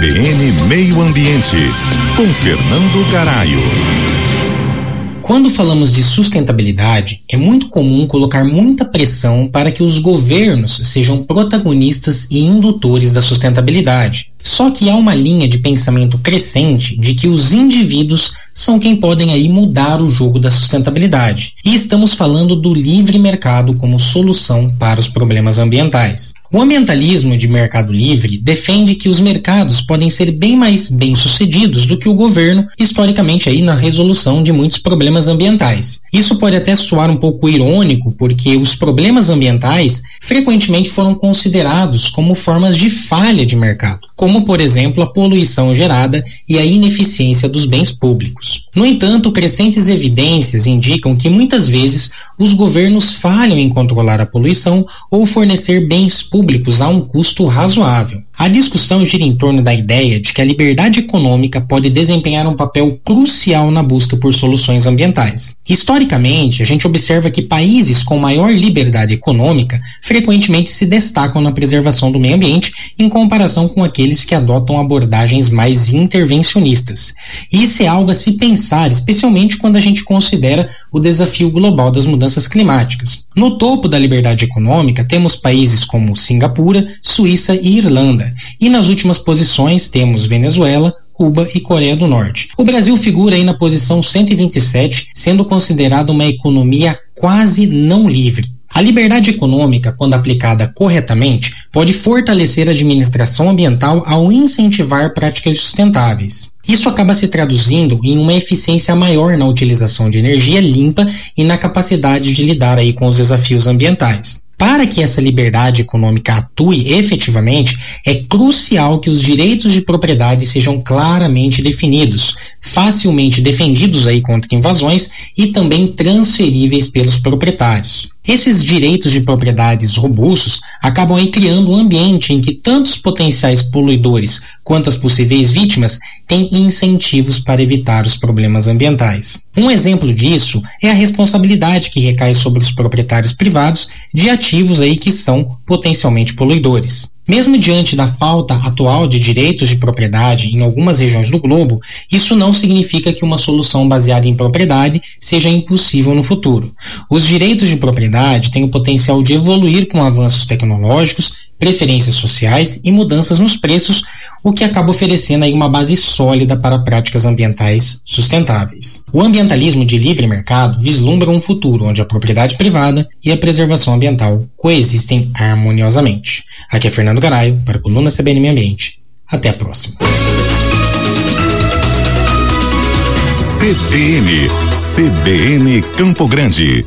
CBN Meio Ambiente, com Fernando Garaio. Quando falamos de sustentabilidade, é muito comum colocar muita pressão para que os governos sejam protagonistas e indutores da sustentabilidade. Só que há uma linha de pensamento crescente de que os indivíduos são quem podem aí mudar o jogo da sustentabilidade. E estamos falando do livre mercado como solução para os problemas ambientais. O ambientalismo de mercado livre defende que os mercados podem ser bem mais bem-sucedidos do que o governo, historicamente aí na resolução de muitos problemas ambientais. Isso pode até soar um pouco irônico, porque os problemas ambientais frequentemente foram considerados como formas de falha de mercado, como por exemplo a poluição gerada e a ineficiência dos bens públicos. No entanto, crescentes evidências indicam que muitas vezes os governos falham em controlar a poluição ou fornecer bens públicos a um custo razoável. A discussão gira em torno da ideia de que a liberdade econômica pode desempenhar um papel crucial na busca por soluções ambientais. Historicamente, a gente observa que países com maior liberdade econômica frequentemente se destacam na preservação do meio ambiente em comparação com aqueles que adotam abordagens mais intervencionistas. Isso é algo a se pensar, especialmente quando a gente considera o desafio global das mudanças climáticas. No topo da liberdade econômica, temos países como Singapura, Suíça e Irlanda, e nas últimas posições temos Venezuela, Cuba e Coreia do Norte. O Brasil figura aí na posição 127, sendo considerado uma economia quase não livre. A liberdade econômica, quando aplicada corretamente, pode fortalecer a administração ambiental ao incentivar práticas sustentáveis. Isso acaba se traduzindo em uma eficiência maior na utilização de energia limpa e na capacidade de lidar aí com os desafios ambientais. Para que essa liberdade econômica atue efetivamente, é crucial que os direitos de propriedade sejam claramente definidos, facilmente defendidos aí contra invasões e também transferíveis pelos proprietários. Esses direitos de propriedades robustos acabam aí criando um ambiente em que tantos potenciais poluidores quanto as possíveis vítimas têm incentivos para evitar os problemas ambientais. Um exemplo disso é a responsabilidade que recai sobre os proprietários privados de ativos aí que são potencialmente poluidores. Mesmo diante da falta atual de direitos de propriedade em algumas regiões do globo, isso não significa que uma solução baseada em propriedade seja impossível no futuro. Os direitos de propriedade têm o potencial de evoluir com avanços tecnológicos, preferências sociais e mudanças nos preços, o que acaba oferecendo aí uma base sólida para práticas ambientais sustentáveis. O ambientalismo de livre mercado vislumbra um futuro onde a propriedade privada e a preservação ambiental coexistem harmoniosamente. Aqui é Fernando Garaio, para a coluna CBN Meio Ambiente. Até a próxima. CBN, CBN Campo Grande.